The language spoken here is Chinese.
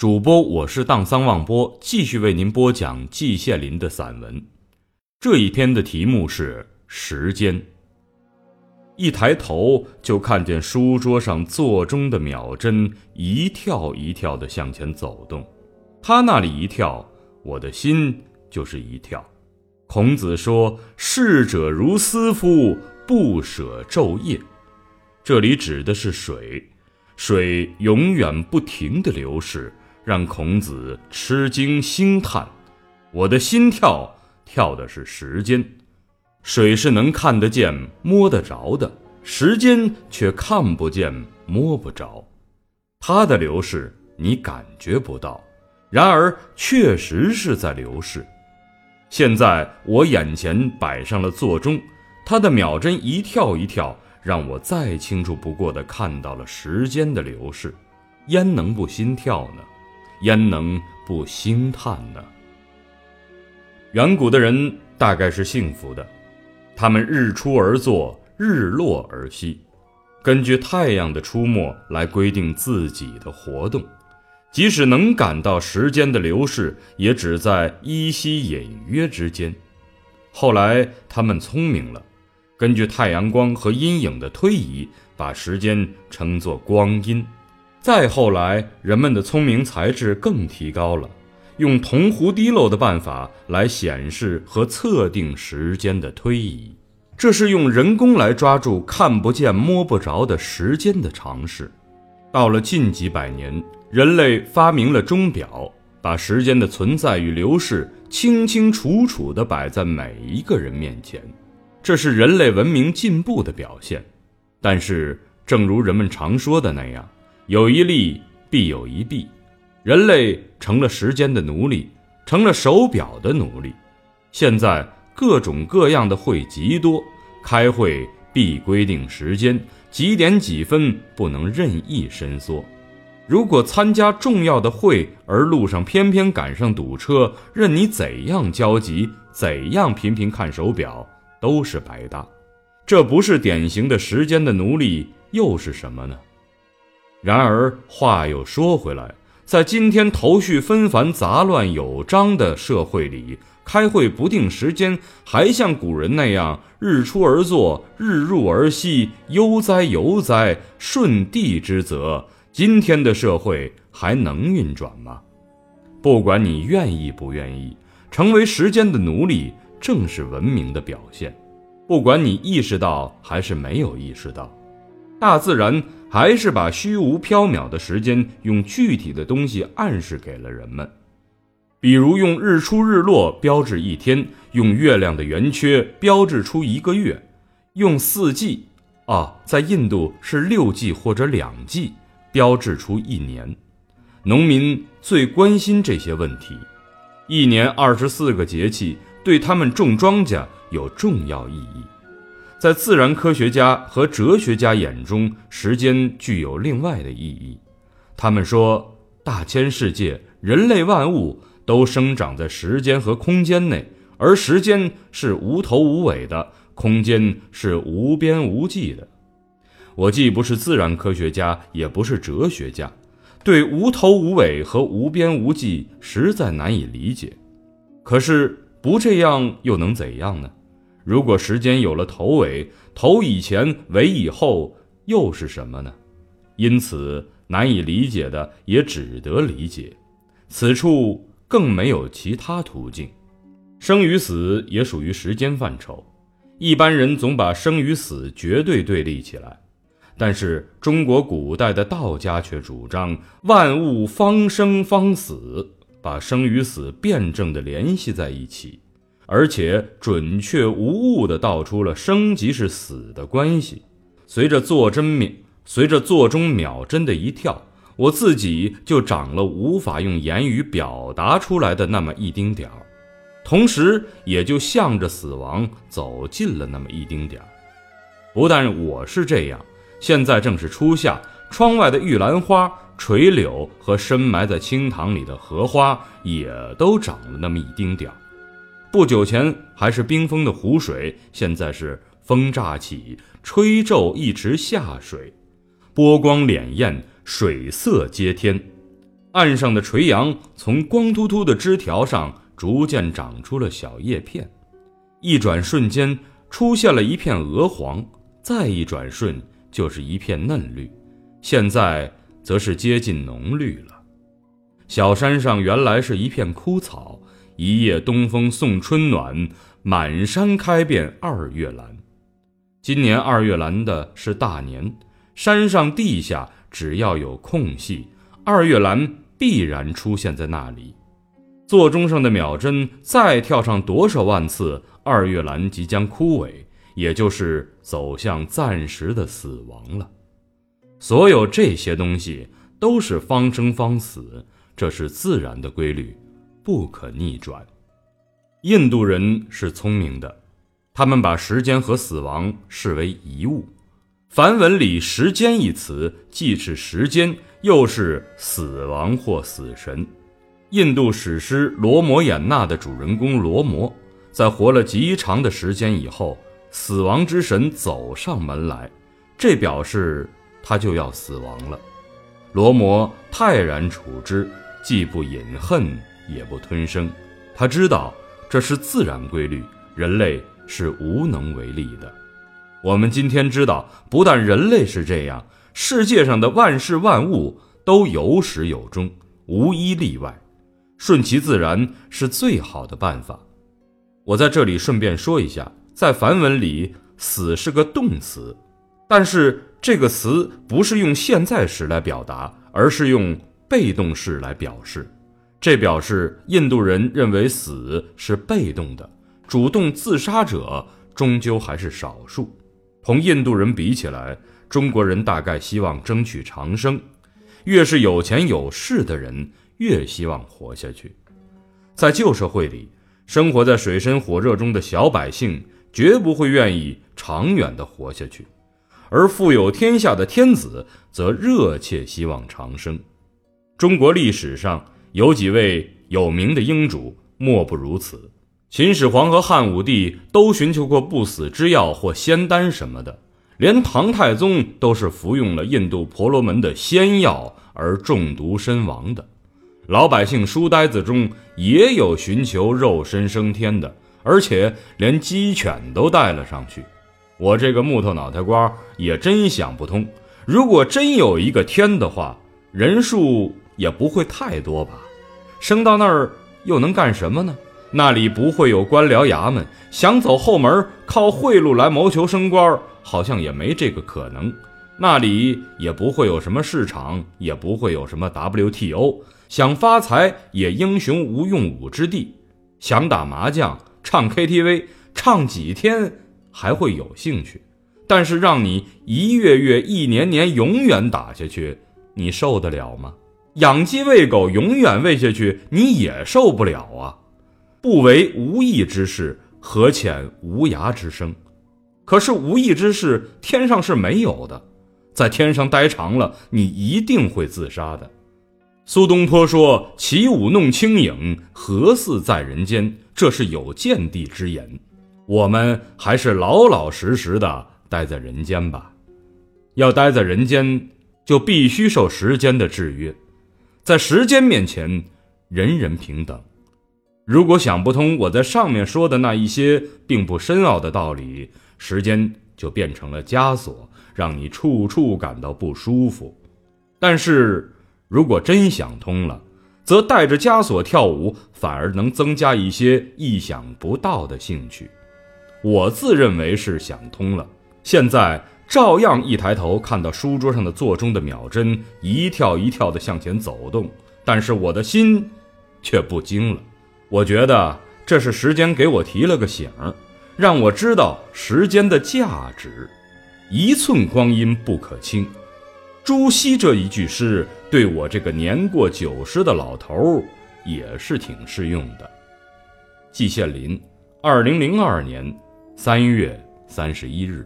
主播我是荡桑望波，继续为您播讲季羡林的散文。这一篇的题目是时间。一抬头就看见书桌上座钟的秒针一跳一跳的向前走动，他那里一跳，我的心就是一跳。孔子说：“逝者如斯夫，不舍昼夜。”这里指的是水，水永远不停的流逝。让孔子吃惊惊叹，我的心跳跳的是时间，水是能看得见、摸得着的，时间却看不见、摸不着，它的流逝你感觉不到，然而确实是在流逝。现在我眼前摆上了座钟，它的秒针一跳一跳，让我再清楚不过的看到了时间的流逝，焉能不心跳呢？焉能不兴叹呢？远古的人大概是幸福的，他们日出而作，日落而息，根据太阳的出没来规定自己的活动，即使能感到时间的流逝，也只在依稀隐约之间。后来他们聪明了，根据太阳光和阴影的推移，把时间称作光阴。再后来，人们的聪明才智更提高了，用铜壶滴漏的办法来显示和测定时间的推移，这是用人工来抓住看不见摸不着的时间的尝试。到了近几百年，人类发明了钟表，把时间的存在与流逝清清楚楚地摆在每一个人面前，这是人类文明进步的表现。但是，正如人们常说的那样。有一利必有一弊，人类成了时间的奴隶，成了手表的奴隶。现在各种各样的会极多，开会必规定时间，几点几分不能任意伸缩。如果参加重要的会而路上偏偏赶上堵车，任你怎样焦急，怎样频频看手表，都是白搭。这不是典型的时间的奴隶，又是什么呢？然而话又说回来，在今天头绪纷繁、杂乱有章的社会里，开会不定时间，还像古人那样日出而作，日入而息，悠哉悠哉，顺地之则，今天的社会还能运转吗？不管你愿意不愿意，成为时间的奴隶，正是文明的表现。不管你意识到还是没有意识到，大自然。还是把虚无缥缈的时间用具体的东西暗示给了人们，比如用日出日落标志一天，用月亮的圆缺标志出一个月，用四季，啊，在印度是六季或者两季，标志出一年。农民最关心这些问题，一年二十四个节气对他们种庄稼有重要意义。在自然科学家和哲学家眼中，时间具有另外的意义。他们说，大千世界、人类万物都生长在时间和空间内，而时间是无头无尾的，空间是无边无际的。我既不是自然科学家，也不是哲学家，对无头无尾和无边无际实在难以理解。可是不这样又能怎样呢？如果时间有了头尾，头以前，尾以后，又是什么呢？因此难以理解的也只得理解，此处更没有其他途径。生与死也属于时间范畴，一般人总把生与死绝对对立起来，但是中国古代的道家却主张万物方生方死，把生与死辩证地联系在一起。而且准确无误地道出了生即是死的关系。随着座针秒，随着座钟秒针的一跳，我自己就长了无法用言语表达出来的那么一丁点儿，同时也就向着死亡走近了那么一丁点儿。不但我是这样，现在正是初夏，窗外的玉兰花、垂柳和深埋在青塘里的荷花也都长了那么一丁点儿。不久前还是冰封的湖水，现在是风乍起，吹皱一池下水，波光潋滟，水色接天。岸上的垂杨从光秃秃的枝条上逐渐长出了小叶片，一转瞬间出现了一片鹅黄，再一转瞬就是一片嫩绿，现在则是接近浓绿了。小山上原来是一片枯草，一夜东风送春暖，满山开遍二月兰。今年二月兰的是大年，山上地下只要有空隙，二月兰。必然出现在那里。座钟上的秒针再跳上多少万次，二月兰即将枯萎，也就是走向暂时的死亡了。所有这些东西都是方生方死，这是自然的规律，不可逆转。印度人是聪明的，他们把时间和死亡视为一物。梵文里“时间”一词，既是时间。又是死亡或死神。印度史诗《罗摩衍那》的主人公罗摩，在活了极长的时间以后，死亡之神走上门来，这表示他就要死亡了。罗摩泰然处之，既不饮恨，也不吞声。他知道这是自然规律，人类是无能为力的。我们今天知道，不但人类是这样。世界上的万事万物都有始有终，无一例外。顺其自然是最好的办法。我在这里顺便说一下，在梵文里，“死”是个动词，但是这个词不是用现在时来表达，而是用被动式来表示。这表示印度人认为死是被动的，主动自杀者终究还是少数。同印度人比起来。中国人大概希望争取长生，越是有钱有势的人越希望活下去。在旧社会里，生活在水深火热中的小百姓绝不会愿意长远的活下去，而富有天下的天子则热切希望长生。中国历史上有几位有名的英主，莫不如此。秦始皇和汉武帝都寻求过不死之药或仙丹什么的。连唐太宗都是服用了印度婆罗门的仙药而中毒身亡的，老百姓书呆子中也有寻求肉身升天的，而且连鸡犬都带了上去。我这个木头脑袋瓜也真想不通，如果真有一个天的话，人数也不会太多吧？升到那儿又能干什么呢？那里不会有官僚衙门，想走后门靠贿赂来谋求升官。好像也没这个可能，那里也不会有什么市场，也不会有什么 WTO，想发财也英雄无用武之地，想打麻将、唱 KTV，唱几天还会有兴趣，但是让你一月月、一年年永远打下去，你受得了吗？养鸡喂狗永远喂下去，你也受不了啊！不为无益之事，何遣无涯之生？可是无益之事，天上是没有的。在天上待长了，你一定会自杀的。苏东坡说：“起舞弄清影，何似在人间？”这是有见地之言。我们还是老老实实的待在人间吧。要待在人间，就必须受时间的制约。在时间面前，人人平等。如果想不通我在上面说的那一些并不深奥的道理，时间就变成了枷锁，让你处处感到不舒服。但是，如果真想通了，则带着枷锁跳舞，反而能增加一些意想不到的兴趣。我自认为是想通了，现在照样一抬头看到书桌上的座钟的秒针一跳一跳地向前走动，但是我的心却不惊了。我觉得这是时间给我提了个醒儿。让我知道时间的价值，一寸光阴不可轻。朱熹这一句诗，对我这个年过九十的老头儿也是挺适用的。季羡林，二零零二年三月三十一日。